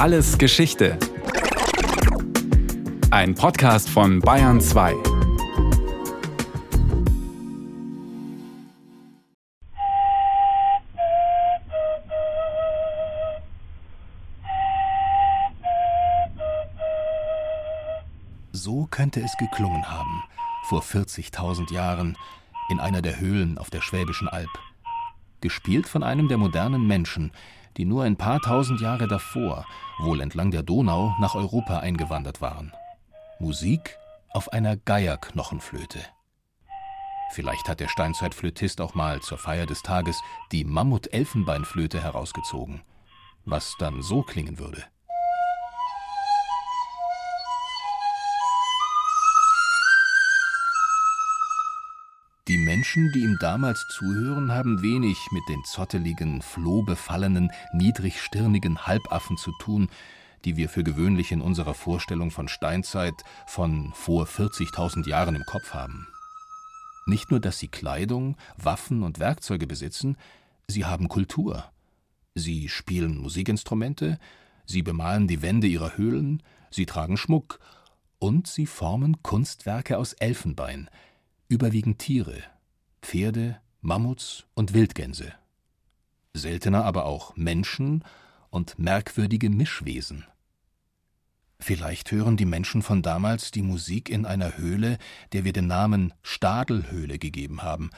Alles Geschichte. Ein Podcast von Bayern 2. So könnte es geklungen haben, vor 40.000 Jahren, in einer der Höhlen auf der Schwäbischen Alb. Gespielt von einem der modernen Menschen, die nur ein paar tausend Jahre davor, wohl entlang der Donau, nach Europa eingewandert waren. Musik auf einer Geierknochenflöte. Vielleicht hat der Steinzeitflötist auch mal zur Feier des Tages die Mammut-Elfenbeinflöte herausgezogen, was dann so klingen würde. Menschen, die ihm damals zuhören, haben wenig mit den zotteligen, flohbefallenen, niedrigstirnigen Halbaffen zu tun, die wir für gewöhnlich in unserer Vorstellung von Steinzeit von vor 40.000 Jahren im Kopf haben. Nicht nur, dass sie Kleidung, Waffen und Werkzeuge besitzen, sie haben Kultur. Sie spielen Musikinstrumente, sie bemalen die Wände ihrer Höhlen, sie tragen Schmuck und sie formen Kunstwerke aus Elfenbein, überwiegend Tiere, Pferde, Mammuts und Wildgänse. Seltener aber auch Menschen und merkwürdige Mischwesen. Vielleicht hören die Menschen von damals die Musik in einer Höhle, der wir den Namen Stadelhöhle gegeben haben,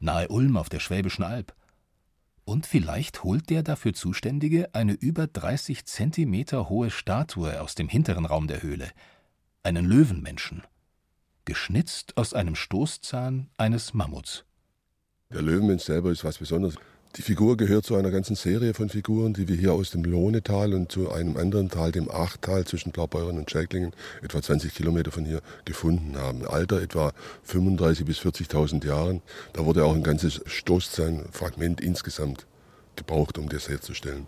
nahe Ulm auf der Schwäbischen Alb. Und vielleicht holt der dafür Zuständige eine über 30 Zentimeter hohe Statue aus dem hinteren Raum der Höhle, einen Löwenmenschen geschnitzt aus einem Stoßzahn eines Mammuts. Der Löwenmensch selber ist was Besonderes. Die Figur gehört zu einer ganzen Serie von Figuren, die wir hier aus dem Lohnetal und zu einem anderen Tal, dem Achtal zwischen Blaubeuren und Schäklingen, etwa 20 Kilometer von hier, gefunden haben. Alter etwa 35.000 bis 40.000 Jahren. Da wurde auch ein ganzes Stoßzahnfragment insgesamt gebraucht, um das herzustellen.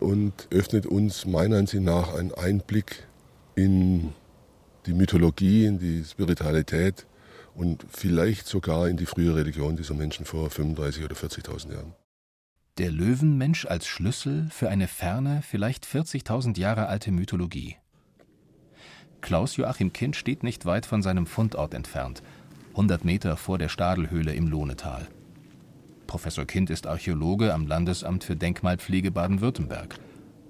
Und öffnet uns meiner Ansicht nach einen Einblick in die Mythologie, in die Spiritualität und vielleicht sogar in die frühe Religion dieser Menschen vor 35.000 oder 40.000 Jahren. Der Löwenmensch als Schlüssel für eine ferne, vielleicht 40.000 Jahre alte Mythologie. Klaus Joachim Kind steht nicht weit von seinem Fundort entfernt, 100 Meter vor der Stadelhöhle im Lohnetal. Professor Kind ist Archäologe am Landesamt für Denkmalpflege Baden-Württemberg.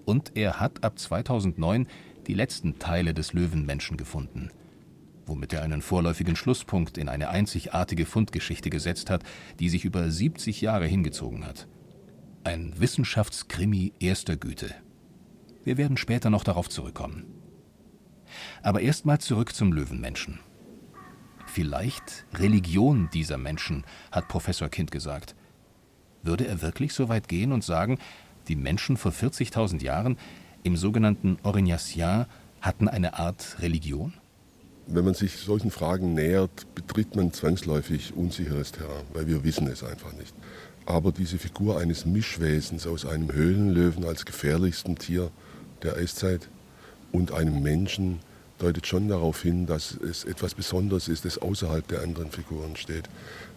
Und er hat ab 2009 die letzten Teile des Löwenmenschen gefunden, womit er einen vorläufigen Schlusspunkt in eine einzigartige Fundgeschichte gesetzt hat, die sich über 70 Jahre hingezogen hat. Ein Wissenschaftskrimi erster Güte. Wir werden später noch darauf zurückkommen. Aber erstmal zurück zum Löwenmenschen. Vielleicht Religion dieser Menschen, hat Professor Kind gesagt. Würde er wirklich so weit gehen und sagen, die Menschen vor 40.000 Jahren im sogenannten Orignacien hatten eine Art Religion? Wenn man sich solchen Fragen nähert, betritt man zwangsläufig unsicheres Terrain, weil wir wissen es einfach nicht. Aber diese Figur eines Mischwesens aus einem Höhlenlöwen als gefährlichstem Tier der Eiszeit und einem Menschen deutet schon darauf hin, dass es etwas Besonderes ist, das außerhalb der anderen Figuren steht.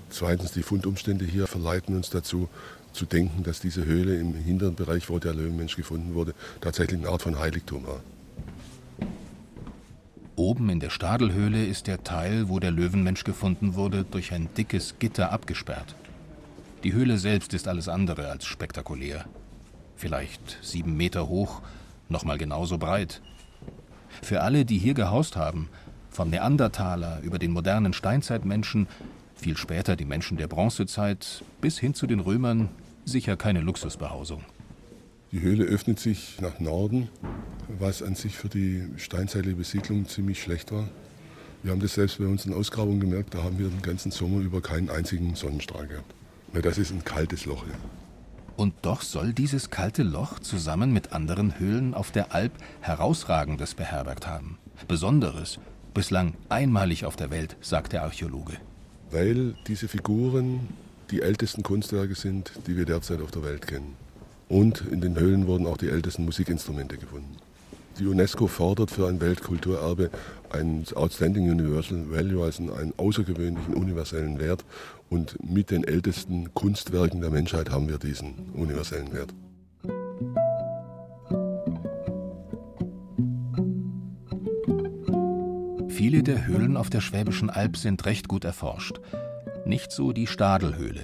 Zweitens, die Fundumstände hier verleiten uns dazu, zu denken, dass diese Höhle im hinteren Bereich, wo der Löwenmensch gefunden wurde, tatsächlich eine Art von Heiligtum war. Oben in der Stadelhöhle ist der Teil, wo der Löwenmensch gefunden wurde, durch ein dickes Gitter abgesperrt. Die Höhle selbst ist alles andere als spektakulär. Vielleicht sieben Meter hoch, nochmal genauso breit. Für alle, die hier gehaust haben, vom Neandertaler über den modernen Steinzeitmenschen, viel später die Menschen der Bronzezeit bis hin zu den Römern, sicher keine Luxusbehausung. Die Höhle öffnet sich nach Norden, was an sich für die steinzeitliche Besiedlung ziemlich schlecht war. Wir haben das selbst bei unseren Ausgrabungen gemerkt, da haben wir den ganzen Sommer über keinen einzigen Sonnenstrahl gehabt. Das ist ein kaltes Loch. Ja. Und doch soll dieses kalte Loch zusammen mit anderen Höhlen auf der Alp herausragendes beherbergt haben. Besonderes, bislang einmalig auf der Welt, sagt der Archäologe. Weil diese Figuren die ältesten Kunstwerke sind, die wir derzeit auf der Welt kennen. Und in den Höhlen wurden auch die ältesten Musikinstrumente gefunden. Die UNESCO fordert für ein Weltkulturerbe ein Outstanding Universal Value, also einen außergewöhnlichen universellen Wert. Und mit den ältesten Kunstwerken der Menschheit haben wir diesen universellen Wert. Viele der Höhlen auf der Schwäbischen Alb sind recht gut erforscht. Nicht so die Stadelhöhle.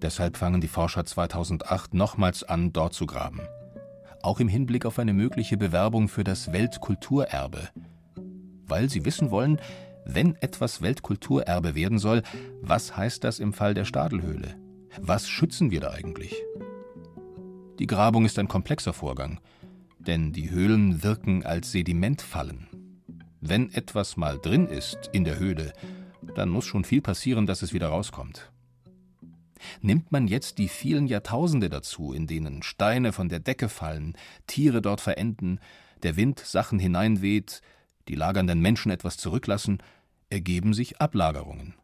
Deshalb fangen die Forscher 2008 nochmals an, dort zu graben. Auch im Hinblick auf eine mögliche Bewerbung für das Weltkulturerbe. Weil sie wissen wollen, wenn etwas Weltkulturerbe werden soll, was heißt das im Fall der Stadelhöhle? Was schützen wir da eigentlich? Die Grabung ist ein komplexer Vorgang, denn die Höhlen wirken als Sedimentfallen. Wenn etwas mal drin ist in der Höhle, dann muss schon viel passieren, dass es wieder rauskommt. Nimmt man jetzt die vielen Jahrtausende dazu, in denen Steine von der Decke fallen, Tiere dort verenden, der Wind Sachen hineinweht, die lagernden Menschen etwas zurücklassen, ergeben sich Ablagerungen.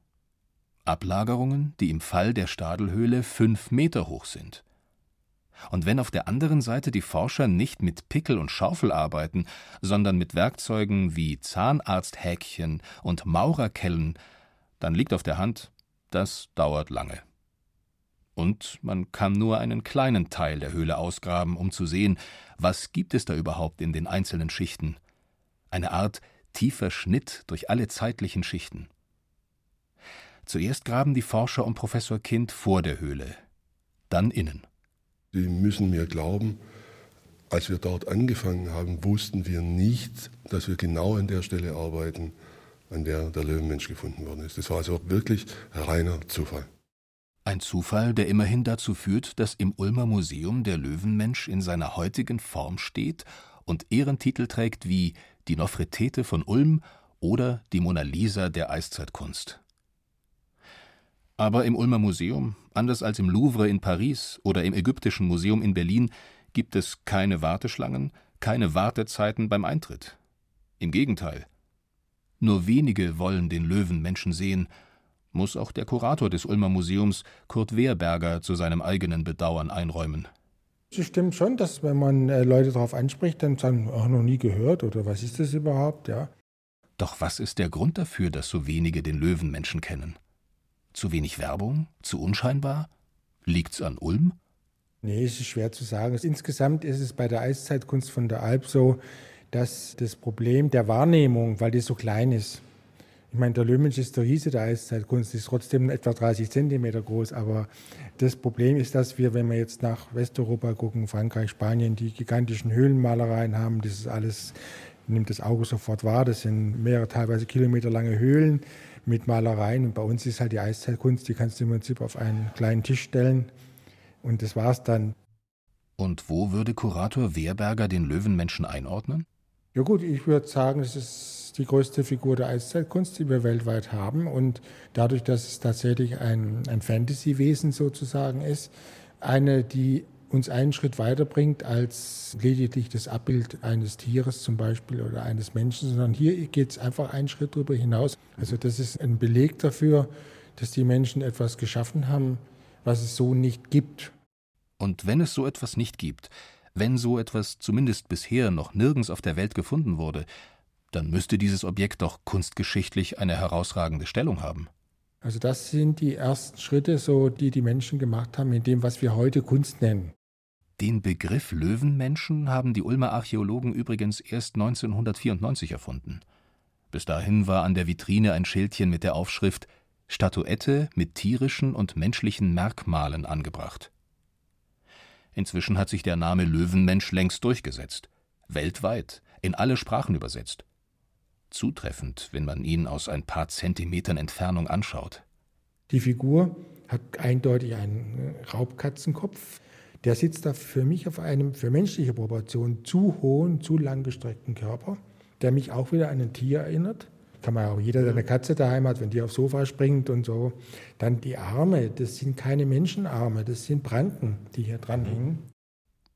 Ablagerungen, die im Fall der Stadelhöhle fünf Meter hoch sind. Und wenn auf der anderen Seite die Forscher nicht mit Pickel und Schaufel arbeiten, sondern mit Werkzeugen wie Zahnarzthäkchen und Maurerkellen, dann liegt auf der Hand, das dauert lange. Und man kann nur einen kleinen Teil der Höhle ausgraben, um zu sehen, was gibt es da überhaupt in den einzelnen Schichten. Eine Art tiefer Schnitt durch alle zeitlichen Schichten. Zuerst graben die Forscher um Professor Kind vor der Höhle, dann innen. Sie müssen mir glauben, als wir dort angefangen haben, wussten wir nicht, dass wir genau an der Stelle arbeiten, an der der Löwenmensch gefunden worden ist. Das war also wirklich reiner Zufall. Ein Zufall, der immerhin dazu führt, dass im Ulmer Museum der Löwenmensch in seiner heutigen Form steht und Ehrentitel trägt wie die Nofretete von Ulm oder die Mona Lisa der Eiszeitkunst. Aber im Ulmer Museum, anders als im Louvre in Paris oder im Ägyptischen Museum in Berlin, gibt es keine Warteschlangen, keine Wartezeiten beim Eintritt. Im Gegenteil. Nur wenige wollen den Löwenmenschen sehen, muss auch der Kurator des Ulmer Museums, Kurt Wehrberger, zu seinem eigenen Bedauern einräumen. Es stimmt schon, dass wenn man äh, Leute darauf anspricht, dann sagen, auch noch nie gehört oder was ist das überhaupt, ja. Doch was ist der Grund dafür, dass so wenige den Löwenmenschen kennen? Zu wenig Werbung? Zu unscheinbar? Liegt's an Ulm? Nee, es ist schwer zu sagen. Insgesamt ist es bei der Eiszeitkunst von der Alp so, dass das Problem der Wahrnehmung, weil die so klein ist, ich meine, der Löwenmensch ist der Riese der Eiszeitkunst, ist trotzdem etwa 30 Zentimeter groß. Aber das Problem ist, dass wir, wenn wir jetzt nach Westeuropa gucken, Frankreich, Spanien, die gigantischen Höhlenmalereien haben, das ist alles, nimmt das Auge sofort wahr. Das sind mehrere, teilweise kilometerlange Höhlen mit Malereien. Und bei uns ist halt die Eiszeitkunst, die kannst du im Prinzip auf einen kleinen Tisch stellen. Und das war's dann. Und wo würde Kurator Wehrberger den Löwenmenschen einordnen? Ja gut, ich würde sagen, es ist die größte Figur der Eiszeitkunst, die wir weltweit haben. Und dadurch, dass es tatsächlich ein, ein Fantasy-Wesen sozusagen ist, eine, die uns einen Schritt weiterbringt als lediglich das Abbild eines Tieres zum Beispiel oder eines Menschen, sondern hier geht es einfach einen Schritt darüber hinaus. Also das ist ein Beleg dafür, dass die Menschen etwas geschaffen haben, was es so nicht gibt. Und wenn es so etwas nicht gibt, wenn so etwas zumindest bisher noch nirgends auf der Welt gefunden wurde, dann müsste dieses Objekt doch kunstgeschichtlich eine herausragende Stellung haben. Also das sind die ersten Schritte, so die die Menschen gemacht haben in dem, was wir heute Kunst nennen. Den Begriff Löwenmenschen haben die Ulmer Archäologen übrigens erst 1994 erfunden. Bis dahin war an der Vitrine ein Schildchen mit der Aufschrift Statuette mit tierischen und menschlichen Merkmalen angebracht. Inzwischen hat sich der Name Löwenmensch längst durchgesetzt, weltweit, in alle Sprachen übersetzt zutreffend, wenn man ihn aus ein paar Zentimetern Entfernung anschaut. Die Figur hat eindeutig einen Raubkatzenkopf. Der sitzt da für mich auf einem für menschliche Proportionen zu hohen, zu langgestreckten Körper, der mich auch wieder an ein Tier erinnert. Kann man auch jeder, der eine Katze daheim hat, wenn die aufs Sofa springt und so. Dann die Arme, das sind keine Menschenarme, das sind Pranken, die hier dran hängen.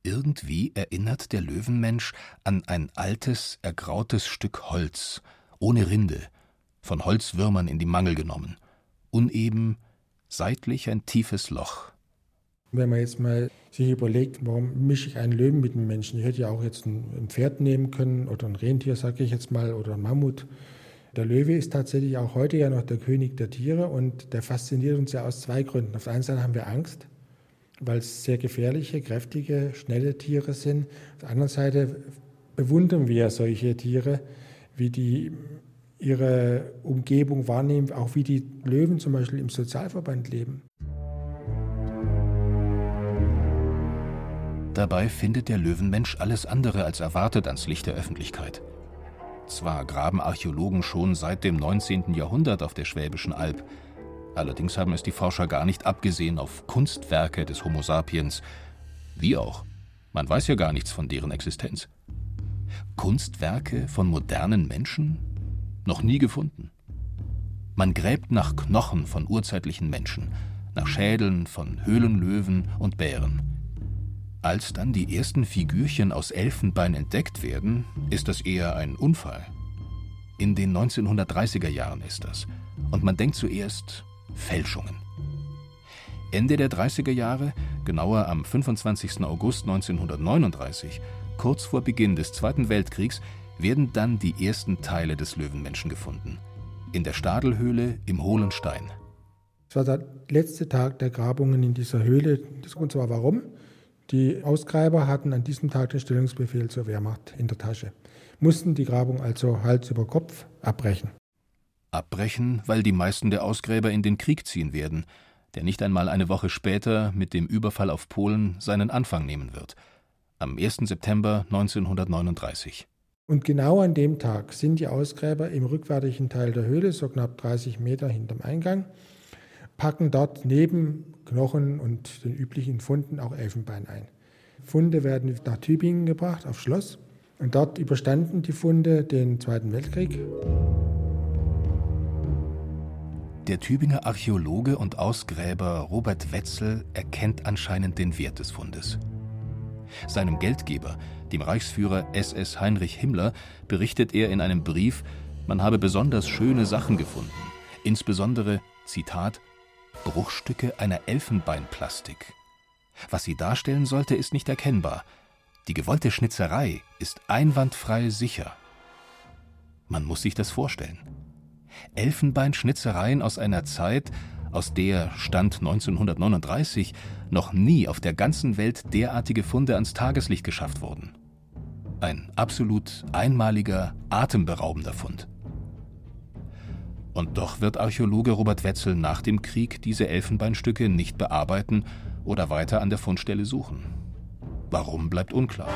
Irgendwie erinnert der Löwenmensch an ein altes, ergrautes Stück Holz, ohne Rinde, von Holzwürmern in die Mangel genommen, uneben, seitlich ein tiefes Loch. Wenn man jetzt mal sich überlegt, warum mische ich einen Löwen mit einem Menschen? Ich hätte ja auch jetzt ein Pferd nehmen können oder ein Rentier, sage ich jetzt mal, oder ein Mammut. Der Löwe ist tatsächlich auch heute ja noch der König der Tiere und der fasziniert uns ja aus zwei Gründen. Auf der einen Seite haben wir Angst, weil es sehr gefährliche, kräftige, schnelle Tiere sind. Auf der anderen Seite bewundern wir solche Tiere, wie die ihre Umgebung wahrnehmen, auch wie die Löwen zum Beispiel im Sozialverband leben. Dabei findet der Löwenmensch alles andere als erwartet ans Licht der Öffentlichkeit. Zwar graben Archäologen schon seit dem 19. Jahrhundert auf der Schwäbischen Alb, allerdings haben es die Forscher gar nicht abgesehen auf Kunstwerke des Homo sapiens. Wie auch. Man weiß ja gar nichts von deren Existenz. Kunstwerke von modernen Menschen? Noch nie gefunden. Man gräbt nach Knochen von urzeitlichen Menschen, nach Schädeln von Höhlenlöwen und Bären. Als dann die ersten Figürchen aus Elfenbein entdeckt werden, ist das eher ein Unfall. In den 1930er Jahren ist das. Und man denkt zuerst Fälschungen. Ende der 30er Jahre, genauer am 25. August 1939, kurz vor Beginn des Zweiten Weltkriegs, werden dann die ersten Teile des Löwenmenschen gefunden. In der Stadelhöhle im Hohlen Stein. Es war der letzte Tag der Grabungen in dieser Höhle. Das Grund war warum? Die Ausgräber hatten an diesem Tag den Stellungsbefehl zur Wehrmacht in der Tasche, mussten die Grabung also Hals über Kopf abbrechen. Abbrechen, weil die meisten der Ausgräber in den Krieg ziehen werden, der nicht einmal eine Woche später mit dem Überfall auf Polen seinen Anfang nehmen wird. Am 1. September 1939. Und genau an dem Tag sind die Ausgräber im rückwärtigen Teil der Höhle, so knapp 30 Meter hinterm Eingang, packen dort neben Knochen und den üblichen Funden auch Elfenbein ein. Funde werden nach Tübingen gebracht, aufs Schloss. Und dort überstanden die Funde den Zweiten Weltkrieg. Der Tübinger Archäologe und Ausgräber Robert Wetzel erkennt anscheinend den Wert des Fundes. Seinem Geldgeber, dem Reichsführer SS Heinrich Himmler, berichtet er in einem Brief, man habe besonders schöne Sachen gefunden, insbesondere, Zitat, Bruchstücke einer Elfenbeinplastik. Was sie darstellen sollte, ist nicht erkennbar. Die gewollte Schnitzerei ist einwandfrei sicher. Man muss sich das vorstellen. Elfenbeinschnitzereien aus einer Zeit, aus der Stand 1939 noch nie auf der ganzen Welt derartige Funde ans Tageslicht geschafft wurden. Ein absolut einmaliger, atemberaubender Fund. Und doch wird Archäologe Robert Wetzel nach dem Krieg diese Elfenbeinstücke nicht bearbeiten oder weiter an der Fundstelle suchen. Warum bleibt unklar.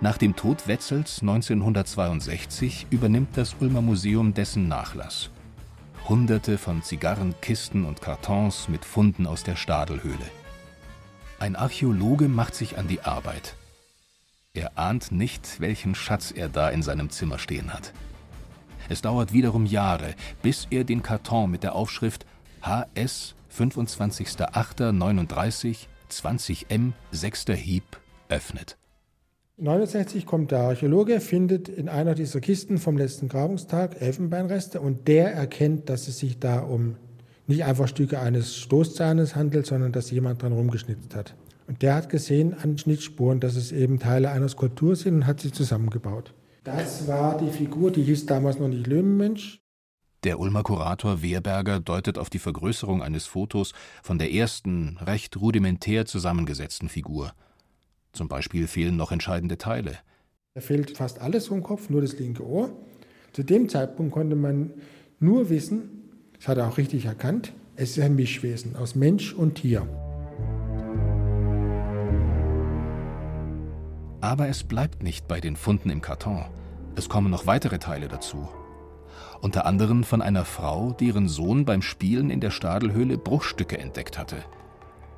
Nach dem Tod Wetzels 1962 übernimmt das Ulmer Museum dessen Nachlass. Hunderte von Zigarren, Kisten und Kartons mit Funden aus der Stadelhöhle. Ein Archäologe macht sich an die Arbeit. Er ahnt nicht, welchen Schatz er da in seinem Zimmer stehen hat. Es dauert wiederum Jahre, bis er den Karton mit der Aufschrift HS 25.08.39 20M 6. Hieb öffnet. 1969 kommt der Archäologe, findet in einer dieser Kisten vom letzten Grabungstag Elfenbeinreste und der erkennt, dass es sich da um nicht einfach Stücke eines Stoßzahnes handelt, sondern dass jemand dran rumgeschnitzt hat. Und der hat gesehen an Schnittspuren, dass es eben Teile einer Skulptur sind und hat sie zusammengebaut. Das war die Figur, die hieß damals noch nicht Löwenmensch. Der Ulmer Kurator Wehrberger deutet auf die Vergrößerung eines Fotos von der ersten, recht rudimentär zusammengesetzten Figur. Zum Beispiel fehlen noch entscheidende Teile. Da fehlt fast alles vom Kopf, nur das linke Ohr. Zu dem Zeitpunkt konnte man nur wissen, das hat er auch richtig erkannt, es ist ein Mischwesen aus Mensch und Tier. Aber es bleibt nicht bei den Funden im Karton. Es kommen noch weitere Teile dazu. Unter anderem von einer Frau, deren Sohn beim Spielen in der Stadelhöhle Bruchstücke entdeckt hatte.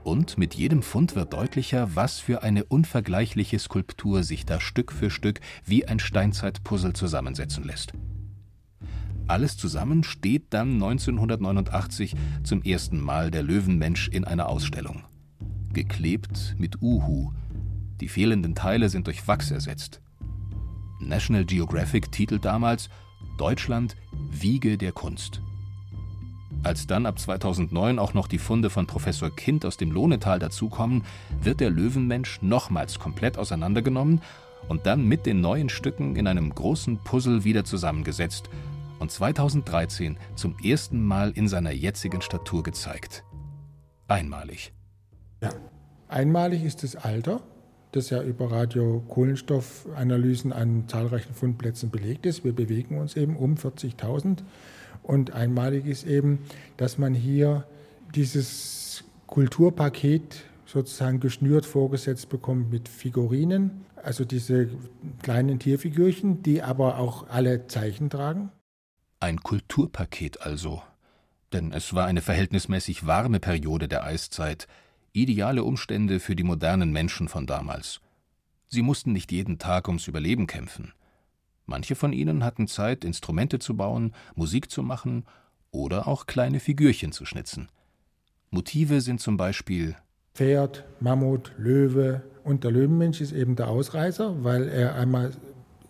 Und mit jedem Fund wird deutlicher, was für eine unvergleichliche Skulptur sich da Stück für Stück wie ein Steinzeitpuzzle zusammensetzen lässt. Alles zusammen steht dann 1989 zum ersten Mal der Löwenmensch in einer Ausstellung. Geklebt mit Uhu, die fehlenden Teile sind durch Wachs ersetzt. National Geographic titelt damals Deutschland Wiege der Kunst. Als dann ab 2009 auch noch die Funde von Professor Kind aus dem Lohnetal dazukommen, wird der Löwenmensch nochmals komplett auseinandergenommen und dann mit den neuen Stücken in einem großen Puzzle wieder zusammengesetzt und 2013 zum ersten Mal in seiner jetzigen Statur gezeigt. Einmalig. Ja, einmalig ist das Alter, das ja über Radiokohlenstoffanalysen an zahlreichen Fundplätzen belegt ist. Wir bewegen uns eben um 40.000. Und einmalig ist eben, dass man hier dieses Kulturpaket sozusagen geschnürt vorgesetzt bekommt mit Figurinen, also diese kleinen Tierfigürchen, die aber auch alle Zeichen tragen. Ein Kulturpaket also. Denn es war eine verhältnismäßig warme Periode der Eiszeit, ideale Umstände für die modernen Menschen von damals. Sie mussten nicht jeden Tag ums Überleben kämpfen. Manche von ihnen hatten Zeit, Instrumente zu bauen, Musik zu machen oder auch kleine Figürchen zu schnitzen. Motive sind zum Beispiel Pferd, Mammut, Löwe und der Löwenmensch ist eben der Ausreißer, weil er einmal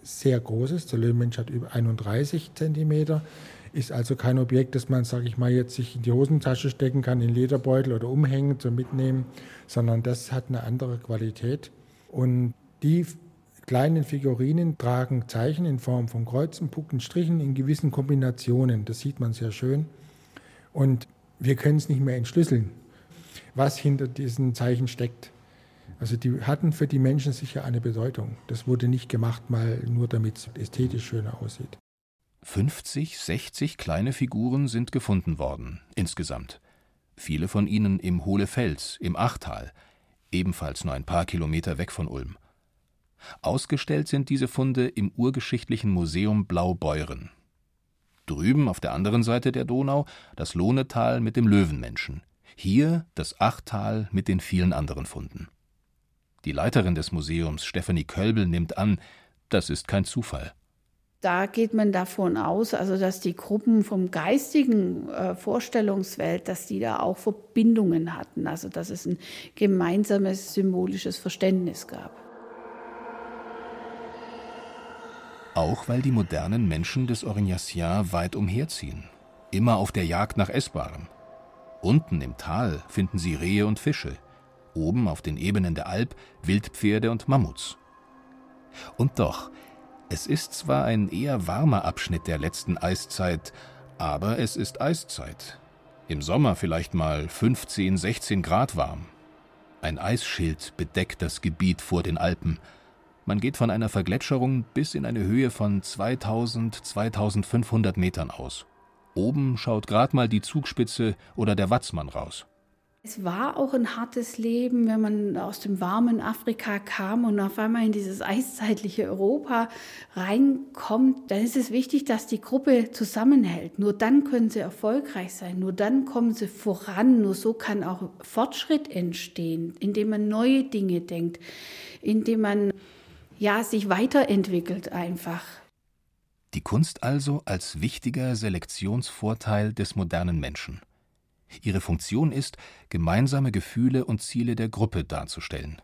sehr groß ist. Der Löwenmensch hat über 31 Zentimeter, ist also kein Objekt, das man, sage ich mal, jetzt sich in die Hosentasche stecken kann, in Lederbeutel oder umhängen zum Mitnehmen, sondern das hat eine andere Qualität. Und die kleinen Figurinen tragen Zeichen in Form von Kreuzen, Pucken, Strichen in gewissen Kombinationen. Das sieht man sehr schön. Und wir können es nicht mehr entschlüsseln, was hinter diesen Zeichen steckt. Also die hatten für die Menschen sicher eine Bedeutung. Das wurde nicht gemacht, mal nur damit es ästhetisch schöner aussieht. 50, 60 kleine Figuren sind gefunden worden, insgesamt. Viele von ihnen im Hohlefels, im Achtal, ebenfalls nur ein paar Kilometer weg von Ulm. Ausgestellt sind diese Funde im Urgeschichtlichen Museum Blaubeuren. Drüben auf der anderen Seite der Donau das Lohnetal mit dem Löwenmenschen, hier das Achtal mit den vielen anderen Funden. Die Leiterin des Museums, Stephanie Kölbel, nimmt an, das ist kein Zufall. Da geht man davon aus, also dass die Gruppen vom geistigen äh, Vorstellungswelt, dass die da auch Verbindungen hatten, also dass es ein gemeinsames symbolisches Verständnis gab. Auch weil die modernen Menschen des Orignacien weit umherziehen, immer auf der Jagd nach Essbarem. Unten im Tal finden sie Rehe und Fische, oben auf den Ebenen der Alp Wildpferde und Mammuts. Und doch, es ist zwar ein eher warmer Abschnitt der letzten Eiszeit, aber es ist Eiszeit. Im Sommer vielleicht mal 15, 16 Grad warm. Ein Eisschild bedeckt das Gebiet vor den Alpen – man geht von einer Vergletscherung bis in eine Höhe von 2000, 2500 Metern aus. Oben schaut grad mal die Zugspitze oder der Watzmann raus. Es war auch ein hartes Leben, wenn man aus dem warmen Afrika kam und auf einmal in dieses eiszeitliche Europa reinkommt. Dann ist es wichtig, dass die Gruppe zusammenhält. Nur dann können sie erfolgreich sein. Nur dann kommen sie voran. Nur so kann auch Fortschritt entstehen, indem man neue Dinge denkt, indem man ja, sich weiterentwickelt einfach. Die Kunst also als wichtiger Selektionsvorteil des modernen Menschen. Ihre Funktion ist, gemeinsame Gefühle und Ziele der Gruppe darzustellen.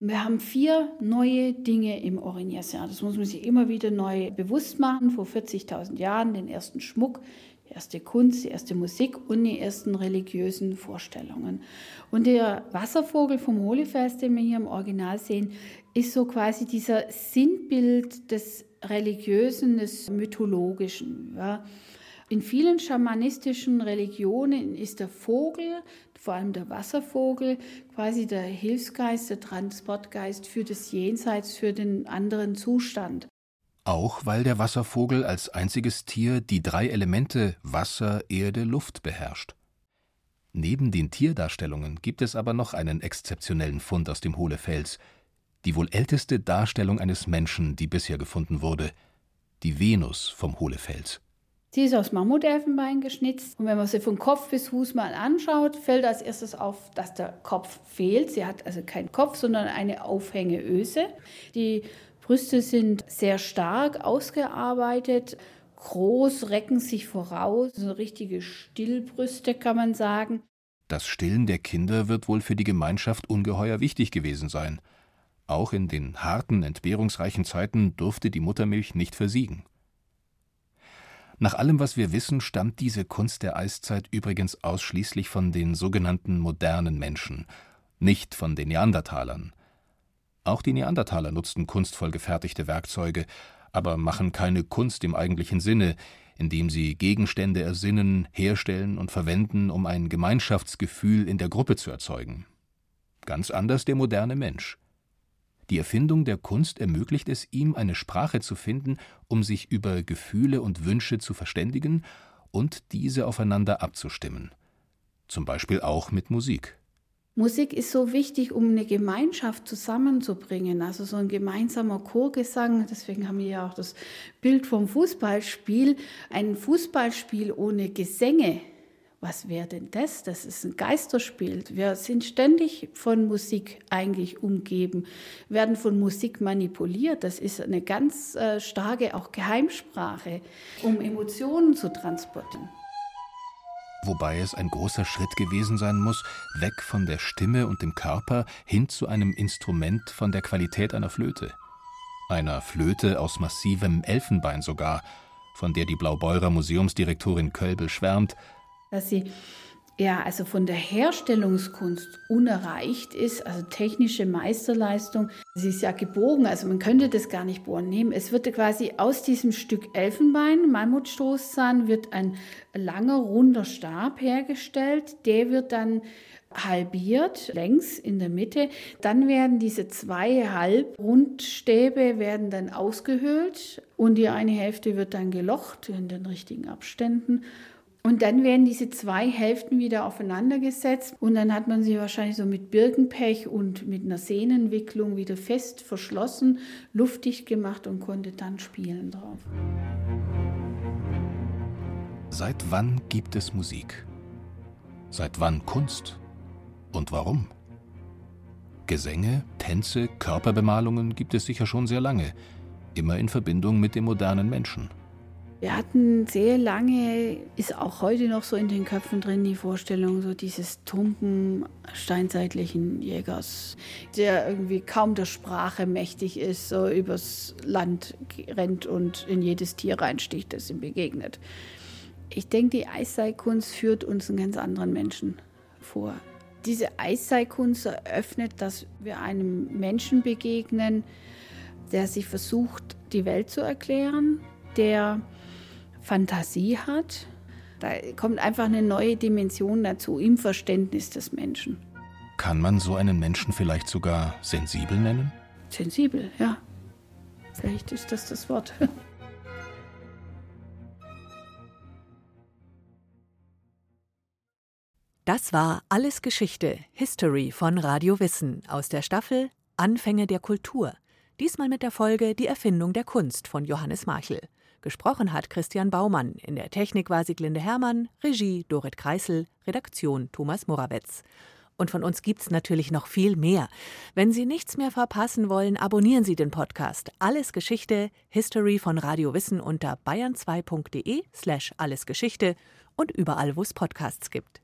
Wir haben vier neue Dinge im Orignacien. Das muss man sich immer wieder neu bewusst machen. Vor 40.000 Jahren den ersten Schmuck, die erste Kunst, die erste Musik und die ersten religiösen Vorstellungen. Und der Wasservogel vom Hohlefels, den wir hier im Original sehen, ist so quasi dieser Sinnbild des Religiösen, des Mythologischen. Ja. In vielen schamanistischen Religionen ist der Vogel, vor allem der Wasservogel, quasi der Hilfsgeist, der Transportgeist für das Jenseits, für den anderen Zustand. Auch weil der Wasservogel als einziges Tier die drei Elemente Wasser, Erde, Luft beherrscht. Neben den Tierdarstellungen gibt es aber noch einen exzeptionellen Fund aus dem Hohlefels, die wohl älteste Darstellung eines Menschen, die bisher gefunden wurde, die Venus vom Hohlefels. Sie ist aus Mammutelfenbein geschnitzt und wenn man sie von Kopf bis Fuß mal anschaut, fällt als erstes auf, dass der Kopf fehlt. Sie hat also keinen Kopf, sondern eine Aufhängeöse. Die Brüste sind sehr stark ausgearbeitet, groß, recken sich voraus, so richtige Stillbrüste kann man sagen. Das Stillen der Kinder wird wohl für die Gemeinschaft ungeheuer wichtig gewesen sein. Auch in den harten, entbehrungsreichen Zeiten durfte die Muttermilch nicht versiegen. Nach allem, was wir wissen, stammt diese Kunst der Eiszeit übrigens ausschließlich von den sogenannten modernen Menschen, nicht von den Neandertalern. Auch die Neandertaler nutzten kunstvoll gefertigte Werkzeuge, aber machen keine Kunst im eigentlichen Sinne, indem sie Gegenstände ersinnen, herstellen und verwenden, um ein Gemeinschaftsgefühl in der Gruppe zu erzeugen. Ganz anders der moderne Mensch. Die Erfindung der Kunst ermöglicht es ihm, eine Sprache zu finden, um sich über Gefühle und Wünsche zu verständigen und diese aufeinander abzustimmen. Zum Beispiel auch mit Musik. Musik ist so wichtig, um eine Gemeinschaft zusammenzubringen. Also so ein gemeinsamer Chorgesang. Deswegen haben wir ja auch das Bild vom Fußballspiel. Ein Fußballspiel ohne Gesänge was wäre denn das? Das ist ein Geisterspiel. Wir sind ständig von Musik eigentlich umgeben, werden von Musik manipuliert. Das ist eine ganz äh, starke auch Geheimsprache, um Emotionen zu transportieren. Wobei es ein großer Schritt gewesen sein muss, weg von der Stimme und dem Körper hin zu einem Instrument von der Qualität einer Flöte. Einer Flöte aus massivem Elfenbein sogar, von der die Blaubeurer Museumsdirektorin Kölbel schwärmt, dass sie ja, also von der Herstellungskunst unerreicht ist, also technische Meisterleistung. Sie ist ja gebogen, also man könnte das gar nicht bohren nehmen. Es wird quasi aus diesem Stück Elfenbein, Mammutstoßzahn, wird ein langer, runder Stab hergestellt. Der wird dann halbiert, längs in der Mitte. Dann werden diese zwei Halbrundstäbe werden dann ausgehöhlt und die eine Hälfte wird dann gelocht in den richtigen Abständen und dann werden diese zwei Hälften wieder aufeinander gesetzt und dann hat man sie wahrscheinlich so mit Birkenpech und mit einer Sehnenwicklung wieder fest verschlossen, luftdicht gemacht und konnte dann spielen drauf. Seit wann gibt es Musik? Seit wann Kunst? Und warum? Gesänge, Tänze, Körperbemalungen gibt es sicher schon sehr lange, immer in Verbindung mit dem modernen Menschen. Wir hatten sehr lange, ist auch heute noch so in den Köpfen drin, die Vorstellung so dieses tumpen steinzeitlichen Jägers, der irgendwie kaum der Sprache mächtig ist, so übers Land rennt und in jedes Tier reinsticht, das ihm begegnet. Ich denke, die Eisseilkunst führt uns einen ganz anderen Menschen vor. Diese Eisseilkunst eröffnet, dass wir einem Menschen begegnen, der sich versucht, die Welt zu erklären, der Fantasie hat. Da kommt einfach eine neue Dimension dazu im Verständnis des Menschen. Kann man so einen Menschen vielleicht sogar sensibel nennen? Sensibel, ja. Vielleicht ist das das Wort. Das war Alles Geschichte, History von Radio Wissen aus der Staffel Anfänge der Kultur. Diesmal mit der Folge Die Erfindung der Kunst von Johannes Marchel. Gesprochen hat Christian Baumann. In der Technik war Sieglinde Hermann, Regie Dorit Kreisel, Redaktion Thomas Morawetz. Und von uns gibt's natürlich noch viel mehr. Wenn Sie nichts mehr verpassen wollen, abonnieren Sie den Podcast Alles Geschichte, History von Radio Wissen unter bayern2.de slash allesgeschichte und überall, wo es Podcasts gibt.